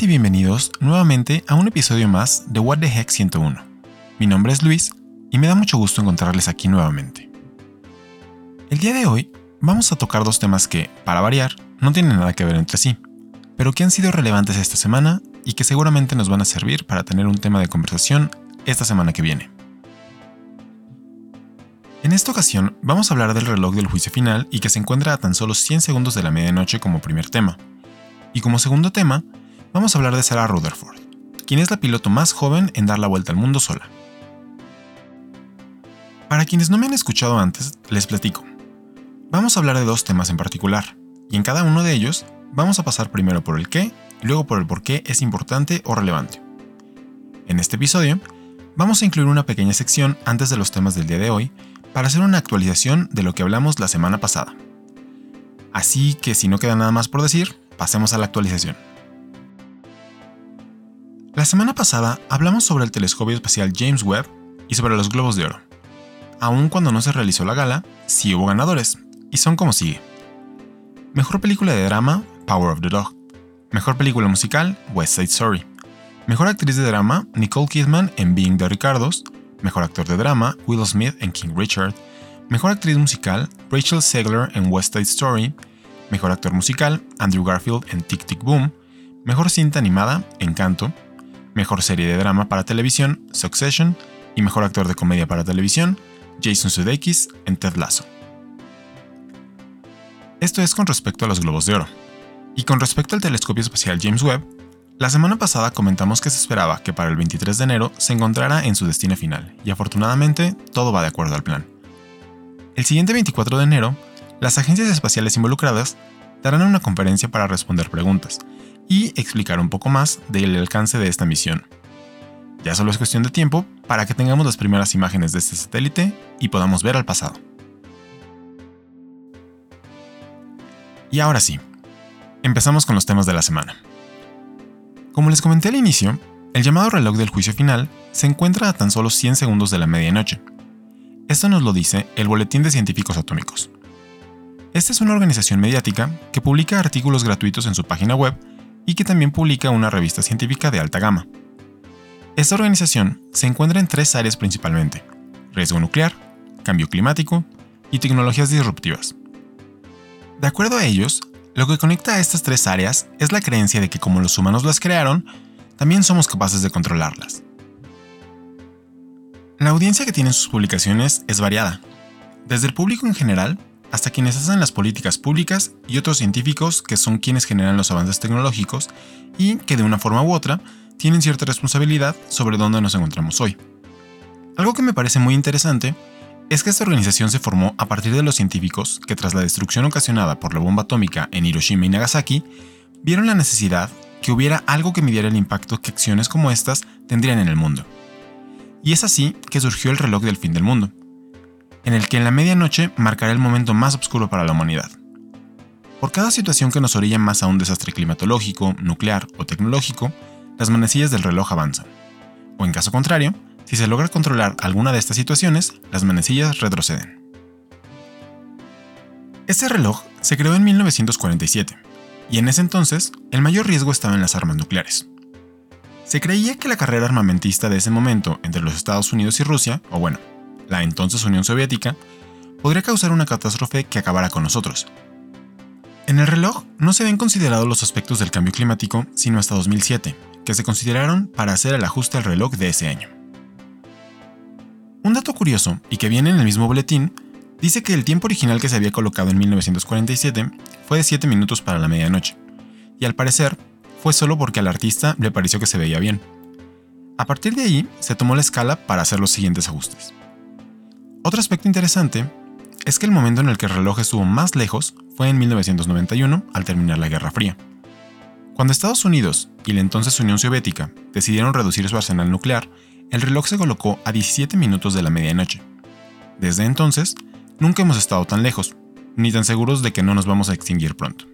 Y bienvenidos nuevamente a un episodio más de What the Heck 101. Mi nombre es Luis y me da mucho gusto encontrarles aquí nuevamente. El día de hoy vamos a tocar dos temas que, para variar, no tienen nada que ver entre sí, pero que han sido relevantes esta semana y que seguramente nos van a servir para tener un tema de conversación esta semana que viene. En esta ocasión vamos a hablar del reloj del juicio final y que se encuentra a tan solo 100 segundos de la medianoche como primer tema. Y como segundo tema, vamos a hablar de Sarah Rutherford, quien es la piloto más joven en dar la vuelta al mundo sola. Para quienes no me han escuchado antes, les platico. Vamos a hablar de dos temas en particular, y en cada uno de ellos vamos a pasar primero por el qué y luego por el por qué es importante o relevante. En este episodio, vamos a incluir una pequeña sección antes de los temas del día de hoy para hacer una actualización de lo que hablamos la semana pasada. Así que si no queda nada más por decir, pasemos a la actualización. La semana pasada hablamos sobre el telescopio espacial James Webb y sobre los globos de oro. Aun cuando no se realizó la gala, sí hubo ganadores, y son como sigue. Mejor película de drama, Power of the Dog. Mejor película musical, West Side Story. Mejor actriz de drama, Nicole Kidman en Being the Ricardos. Mejor actor de drama, Will Smith en King Richard. Mejor actriz musical, Rachel Segler en West Side Story. Mejor actor musical, Andrew Garfield en Tic Tic Boom. Mejor cinta animada, Encanto. Mejor serie de drama para televisión, Succession. Y mejor actor de comedia para televisión, Jason Sudeikis en Ted Lasso. Esto es con respecto a los globos de oro. Y con respecto al telescopio espacial James Webb, la semana pasada comentamos que se esperaba que para el 23 de enero se encontrara en su destino final, y afortunadamente todo va de acuerdo al plan. El siguiente 24 de enero, las agencias espaciales involucradas darán una conferencia para responder preguntas y explicar un poco más del alcance de esta misión. Ya solo es cuestión de tiempo para que tengamos las primeras imágenes de este satélite y podamos ver al pasado. Y ahora sí, empezamos con los temas de la semana. Como les comenté al inicio, el llamado reloj del juicio final se encuentra a tan solo 100 segundos de la medianoche. Esto nos lo dice el Boletín de Científicos Atómicos. Esta es una organización mediática que publica artículos gratuitos en su página web y que también publica una revista científica de alta gama. Esta organización se encuentra en tres áreas principalmente, riesgo nuclear, cambio climático y tecnologías disruptivas. De acuerdo a ellos, lo que conecta a estas tres áreas es la creencia de que como los humanos las crearon, también somos capaces de controlarlas. La audiencia que tienen sus publicaciones es variada, desde el público en general hasta quienes hacen las políticas públicas y otros científicos que son quienes generan los avances tecnológicos y que de una forma u otra tienen cierta responsabilidad sobre dónde nos encontramos hoy. Algo que me parece muy interesante es que esta organización se formó a partir de los científicos que tras la destrucción ocasionada por la bomba atómica en Hiroshima y Nagasaki, vieron la necesidad que hubiera algo que midiera el impacto que acciones como estas tendrían en el mundo. Y es así que surgió el reloj del fin del mundo, en el que en la medianoche marcará el momento más oscuro para la humanidad. Por cada situación que nos orilla más a un desastre climatológico, nuclear o tecnológico, las manecillas del reloj avanzan. O en caso contrario, si se logra controlar alguna de estas situaciones, las manecillas retroceden. Este reloj se creó en 1947, y en ese entonces el mayor riesgo estaba en las armas nucleares. Se creía que la carrera armamentista de ese momento entre los Estados Unidos y Rusia, o bueno, la entonces Unión Soviética, podría causar una catástrofe que acabara con nosotros. En el reloj no se habían considerado los aspectos del cambio climático sino hasta 2007, que se consideraron para hacer el ajuste al reloj de ese año. Un dato curioso, y que viene en el mismo boletín, dice que el tiempo original que se había colocado en 1947 fue de 7 minutos para la medianoche, y al parecer fue solo porque al artista le pareció que se veía bien. A partir de ahí, se tomó la escala para hacer los siguientes ajustes. Otro aspecto interesante es que el momento en el que el reloj estuvo más lejos fue en 1991, al terminar la Guerra Fría. Cuando Estados Unidos y la entonces Unión Soviética decidieron reducir su arsenal nuclear, el reloj se colocó a 17 minutos de la medianoche. Desde entonces, nunca hemos estado tan lejos, ni tan seguros de que no nos vamos a extinguir pronto.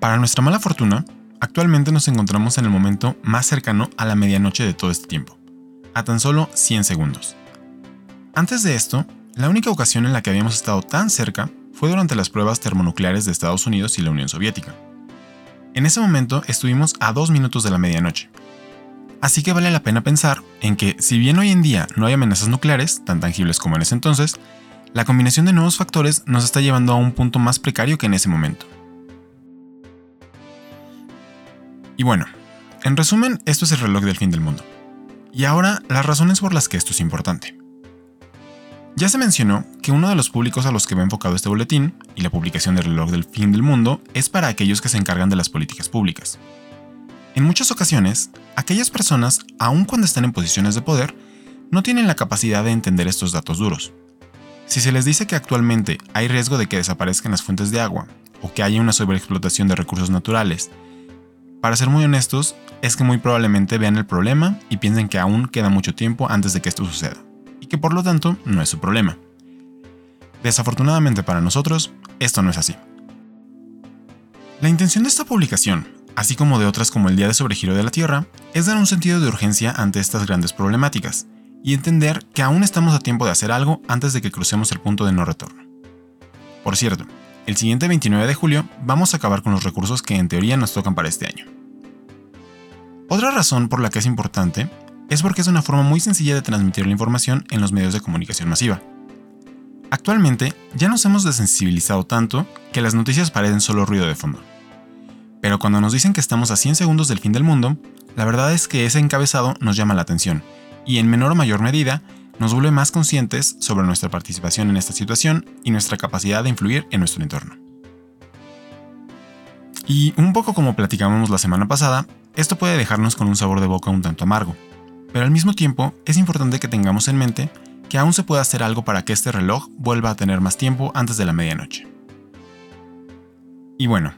Para nuestra mala fortuna, actualmente nos encontramos en el momento más cercano a la medianoche de todo este tiempo, a tan solo 100 segundos. Antes de esto, la única ocasión en la que habíamos estado tan cerca fue durante las pruebas termonucleares de Estados Unidos y la Unión Soviética. En ese momento estuvimos a dos minutos de la medianoche. Así que vale la pena pensar en que, si bien hoy en día no hay amenazas nucleares, tan tangibles como en ese entonces, la combinación de nuevos factores nos está llevando a un punto más precario que en ese momento. Y bueno, en resumen, esto es el reloj del fin del mundo. Y ahora, las razones por las que esto es importante. Ya se mencionó que uno de los públicos a los que va enfocado este boletín y la publicación del reloj del fin del mundo es para aquellos que se encargan de las políticas públicas. En muchas ocasiones, aquellas personas, aun cuando están en posiciones de poder, no tienen la capacidad de entender estos datos duros. Si se les dice que actualmente hay riesgo de que desaparezcan las fuentes de agua o que haya una sobreexplotación de recursos naturales, para ser muy honestos, es que muy probablemente vean el problema y piensen que aún queda mucho tiempo antes de que esto suceda, que por lo tanto no es su problema. Desafortunadamente para nosotros, esto no es así. La intención de esta publicación, así como de otras como el Día de Sobregiro de la Tierra, es dar un sentido de urgencia ante estas grandes problemáticas, y entender que aún estamos a tiempo de hacer algo antes de que crucemos el punto de no retorno. Por cierto, el siguiente 29 de julio vamos a acabar con los recursos que en teoría nos tocan para este año. Otra razón por la que es importante es porque es una forma muy sencilla de transmitir la información en los medios de comunicación masiva. Actualmente ya nos hemos desensibilizado tanto que las noticias parecen solo ruido de fondo. Pero cuando nos dicen que estamos a 100 segundos del fin del mundo, la verdad es que ese encabezado nos llama la atención, y en menor o mayor medida nos vuelve más conscientes sobre nuestra participación en esta situación y nuestra capacidad de influir en nuestro entorno. Y un poco como platicábamos la semana pasada, esto puede dejarnos con un sabor de boca un tanto amargo, pero al mismo tiempo es importante que tengamos en mente que aún se puede hacer algo para que este reloj vuelva a tener más tiempo antes de la medianoche. Y bueno,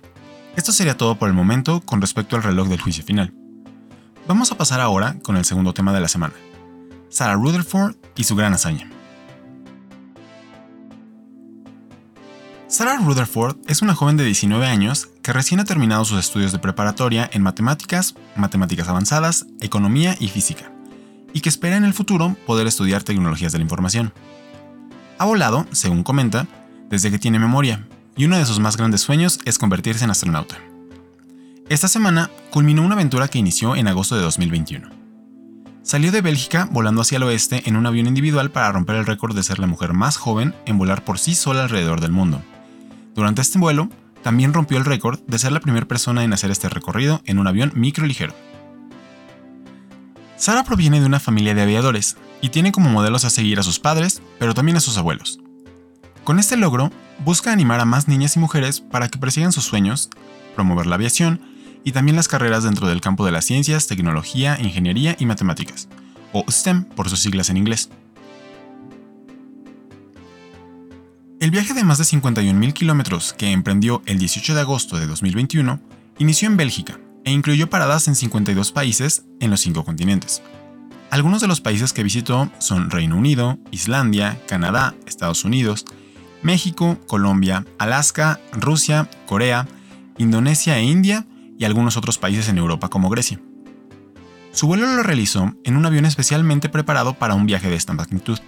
esto sería todo por el momento con respecto al reloj del juicio final. Vamos a pasar ahora con el segundo tema de la semana, Sarah Rutherford y su gran hazaña. Sarah Rutherford es una joven de 19 años que recién ha terminado sus estudios de preparatoria en matemáticas, matemáticas avanzadas, economía y física, y que espera en el futuro poder estudiar tecnologías de la información. Ha volado, según comenta, desde que tiene memoria, y uno de sus más grandes sueños es convertirse en astronauta. Esta semana culminó una aventura que inició en agosto de 2021. Salió de Bélgica volando hacia el oeste en un avión individual para romper el récord de ser la mujer más joven en volar por sí sola alrededor del mundo. Durante este vuelo, también rompió el récord de ser la primera persona en hacer este recorrido en un avión micro ligero. Sara proviene de una familia de aviadores y tiene como modelos a seguir a sus padres, pero también a sus abuelos. Con este logro, busca animar a más niñas y mujeres para que persigan sus sueños, promover la aviación y también las carreras dentro del campo de las ciencias, tecnología, ingeniería y matemáticas, o STEM por sus siglas en inglés. El viaje de más de 51.000 kilómetros que emprendió el 18 de agosto de 2021 inició en Bélgica e incluyó paradas en 52 países en los cinco continentes. Algunos de los países que visitó son Reino Unido, Islandia, Canadá, Estados Unidos, México, Colombia, Alaska, Rusia, Corea, Indonesia e India y algunos otros países en Europa como Grecia. Su vuelo lo realizó en un avión especialmente preparado para un viaje de esta magnitud,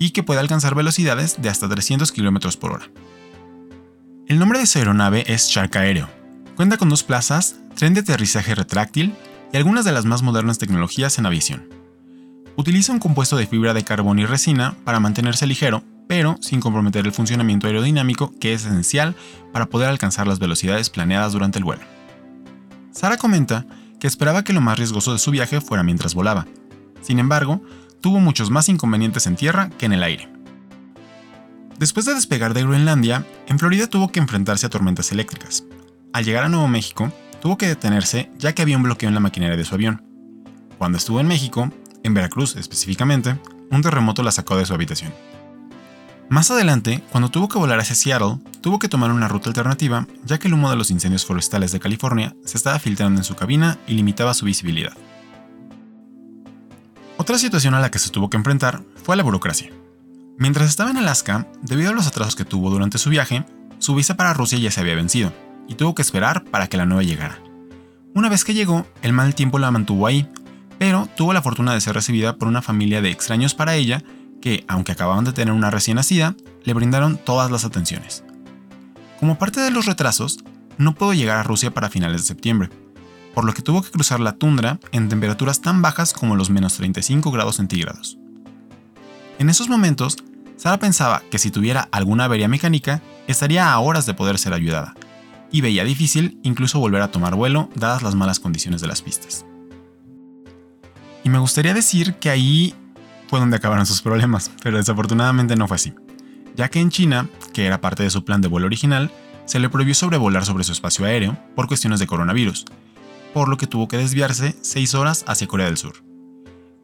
y que puede alcanzar velocidades de hasta 300 km por hora. El nombre de su aeronave es Shark Aéreo. Cuenta con dos plazas, tren de aterrizaje retráctil y algunas de las más modernas tecnologías en aviación. Utiliza un compuesto de fibra de carbón y resina para mantenerse ligero, pero sin comprometer el funcionamiento aerodinámico que es esencial para poder alcanzar las velocidades planeadas durante el vuelo. Sara comenta que esperaba que lo más riesgoso de su viaje fuera mientras volaba. Sin embargo, tuvo muchos más inconvenientes en tierra que en el aire. Después de despegar de Groenlandia, en Florida tuvo que enfrentarse a tormentas eléctricas. Al llegar a Nuevo México, tuvo que detenerse ya que había un bloqueo en la maquinaria de su avión. Cuando estuvo en México, en Veracruz específicamente, un terremoto la sacó de su habitación. Más adelante, cuando tuvo que volar hacia Seattle, tuvo que tomar una ruta alternativa ya que el humo de los incendios forestales de California se estaba filtrando en su cabina y limitaba su visibilidad. Otra situación a la que se tuvo que enfrentar fue la burocracia. Mientras estaba en Alaska, debido a los atrasos que tuvo durante su viaje, su visa para Rusia ya se había vencido, y tuvo que esperar para que la nueva llegara. Una vez que llegó, el mal tiempo la mantuvo ahí, pero tuvo la fortuna de ser recibida por una familia de extraños para ella que, aunque acababan de tener una recién nacida, le brindaron todas las atenciones. Como parte de los retrasos, no pudo llegar a Rusia para finales de septiembre, por lo que tuvo que cruzar la tundra en temperaturas tan bajas como los menos 35 grados centígrados. En esos momentos, Sara pensaba que si tuviera alguna avería mecánica, estaría a horas de poder ser ayudada, y veía difícil incluso volver a tomar vuelo dadas las malas condiciones de las pistas. Y me gustaría decir que ahí fue donde acabaron sus problemas, pero desafortunadamente no fue así, ya que en China, que era parte de su plan de vuelo original, se le prohibió sobrevolar sobre su espacio aéreo por cuestiones de coronavirus, por lo que tuvo que desviarse 6 horas hacia Corea del Sur.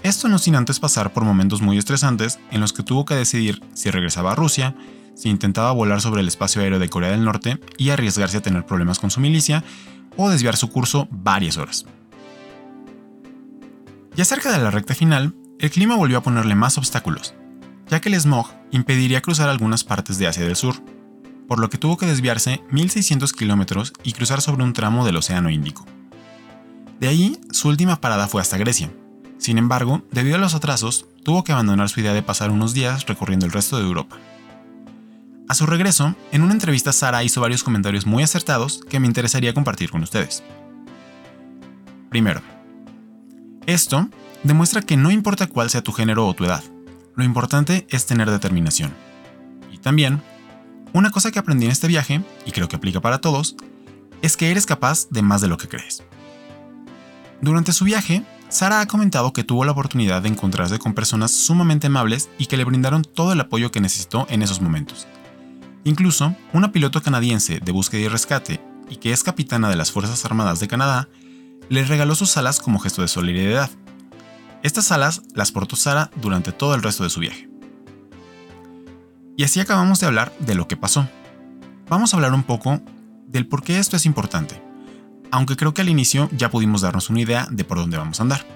Esto no sin antes pasar por momentos muy estresantes en los que tuvo que decidir si regresaba a Rusia, si intentaba volar sobre el espacio aéreo de Corea del Norte y arriesgarse a tener problemas con su milicia, o desviar su curso varias horas. Ya cerca de la recta final, el clima volvió a ponerle más obstáculos, ya que el smog impediría cruzar algunas partes de Asia del Sur, por lo que tuvo que desviarse 1.600 kilómetros y cruzar sobre un tramo del Océano Índico. De ahí, su última parada fue hasta Grecia. Sin embargo, debido a los atrasos, tuvo que abandonar su idea de pasar unos días recorriendo el resto de Europa. A su regreso, en una entrevista Sara hizo varios comentarios muy acertados que me interesaría compartir con ustedes. Primero, esto demuestra que no importa cuál sea tu género o tu edad, lo importante es tener determinación. Y también, una cosa que aprendí en este viaje, y creo que aplica para todos, es que eres capaz de más de lo que crees. Durante su viaje, Sara ha comentado que tuvo la oportunidad de encontrarse con personas sumamente amables y que le brindaron todo el apoyo que necesitó en esos momentos. Incluso, una piloto canadiense de búsqueda y rescate y que es capitana de las Fuerzas Armadas de Canadá le regaló sus alas como gesto de solidaridad. Estas alas las portó Sara durante todo el resto de su viaje. Y así acabamos de hablar de lo que pasó. Vamos a hablar un poco del por qué esto es importante, aunque creo que al inicio ya pudimos darnos una idea de por dónde vamos a andar.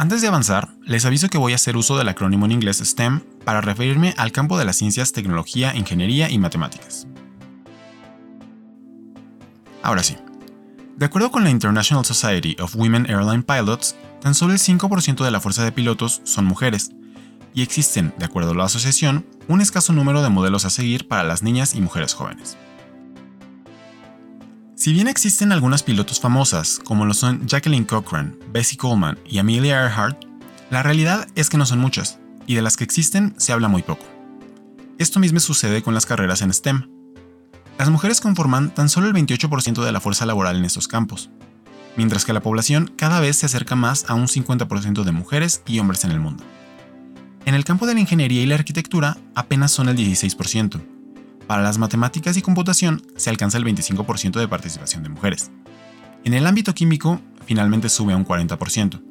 Antes de avanzar, les aviso que voy a hacer uso del acrónimo en inglés STEM para referirme al campo de las ciencias, tecnología, ingeniería y matemáticas. Ahora sí, de acuerdo con la International Society of Women Airline Pilots, tan solo el 5% de la fuerza de pilotos son mujeres, y existen, de acuerdo a la asociación, un escaso número de modelos a seguir para las niñas y mujeres jóvenes. Si bien existen algunas pilotos famosas, como lo son Jacqueline Cochran, Bessie Coleman y Amelia Earhart, la realidad es que no son muchas, y de las que existen se habla muy poco. Esto mismo sucede con las carreras en STEM, las mujeres conforman tan solo el 28% de la fuerza laboral en estos campos, mientras que la población cada vez se acerca más a un 50% de mujeres y hombres en el mundo. En el campo de la ingeniería y la arquitectura apenas son el 16%. Para las matemáticas y computación se alcanza el 25% de participación de mujeres. En el ámbito químico finalmente sube a un 40%.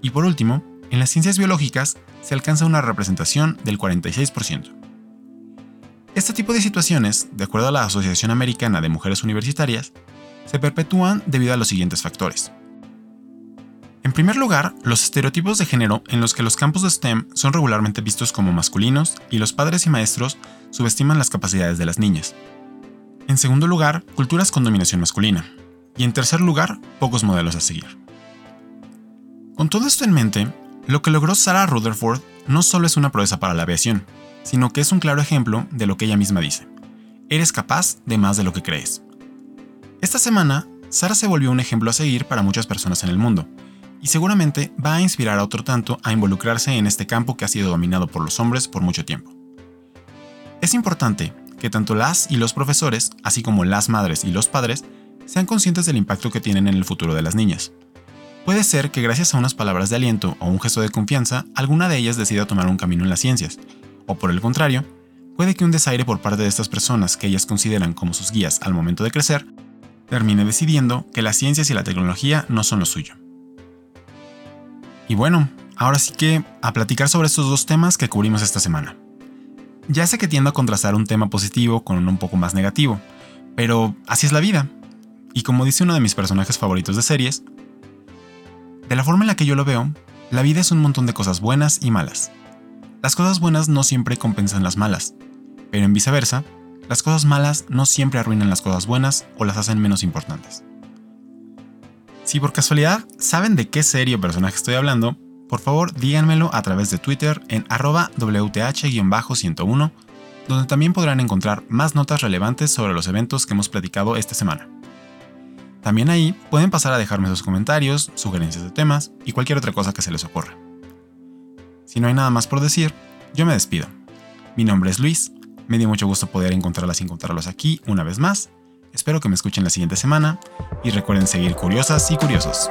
Y por último, en las ciencias biológicas se alcanza una representación del 46%. Este tipo de situaciones, de acuerdo a la Asociación Americana de Mujeres Universitarias, se perpetúan debido a los siguientes factores. En primer lugar, los estereotipos de género en los que los campos de STEM son regularmente vistos como masculinos y los padres y maestros subestiman las capacidades de las niñas. En segundo lugar, culturas con dominación masculina. Y en tercer lugar, pocos modelos a seguir. Con todo esto en mente, lo que logró Sarah Rutherford no solo es una proeza para la aviación, sino que es un claro ejemplo de lo que ella misma dice. Eres capaz de más de lo que crees. Esta semana, Sara se volvió un ejemplo a seguir para muchas personas en el mundo, y seguramente va a inspirar a otro tanto a involucrarse en este campo que ha sido dominado por los hombres por mucho tiempo. Es importante que tanto las y los profesores, así como las madres y los padres, sean conscientes del impacto que tienen en el futuro de las niñas. Puede ser que gracias a unas palabras de aliento o un gesto de confianza, alguna de ellas decida tomar un camino en las ciencias, o por el contrario, puede que un desaire por parte de estas personas que ellas consideran como sus guías al momento de crecer, termine decidiendo que las ciencias y la tecnología no son lo suyo. Y bueno, ahora sí que a platicar sobre estos dos temas que cubrimos esta semana. Ya sé que tiendo a contrastar un tema positivo con uno un poco más negativo, pero así es la vida. Y como dice uno de mis personajes favoritos de series, de la forma en la que yo lo veo, la vida es un montón de cosas buenas y malas. Las cosas buenas no siempre compensan las malas, pero en viceversa, las cosas malas no siempre arruinan las cosas buenas o las hacen menos importantes. Si por casualidad saben de qué serie o personaje estoy hablando, por favor díganmelo a través de Twitter en arroba WTH-101 donde también podrán encontrar más notas relevantes sobre los eventos que hemos platicado esta semana. También ahí pueden pasar a dejarme sus comentarios, sugerencias de temas y cualquier otra cosa que se les ocurra. Si no hay nada más por decir, yo me despido. Mi nombre es Luis, me dio mucho gusto poder encontrarlas y encontrarlos aquí una vez más. Espero que me escuchen la siguiente semana y recuerden seguir curiosas y curiosos.